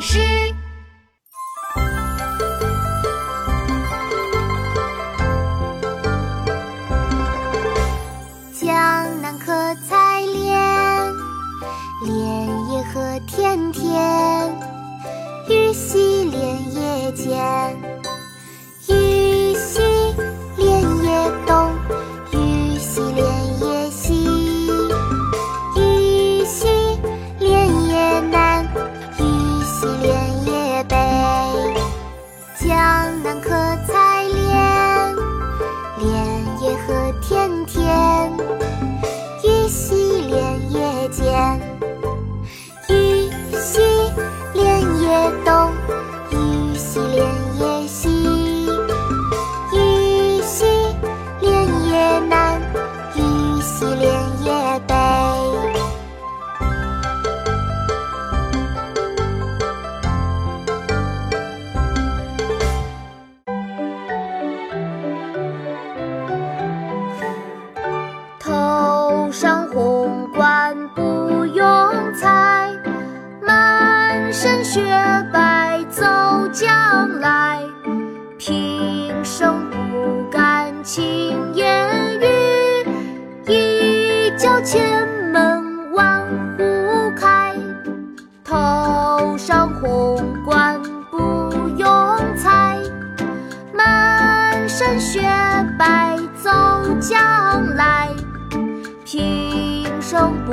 诗。江南可采莲，莲叶何田田。鱼戏莲叶间，上课在千门万户开。头上红冠不用裁，满身雪白走将来。平生不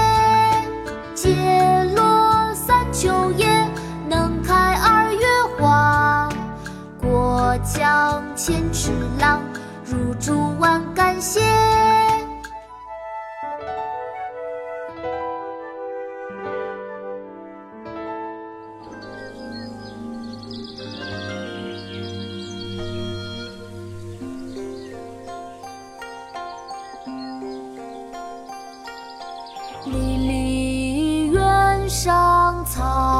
过江千尺浪，入竹万竿斜。离离原上草，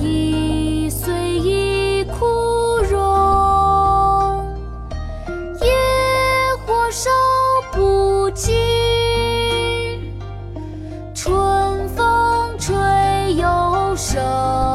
一岁一枯荣，野火烧不尽，春风吹又生。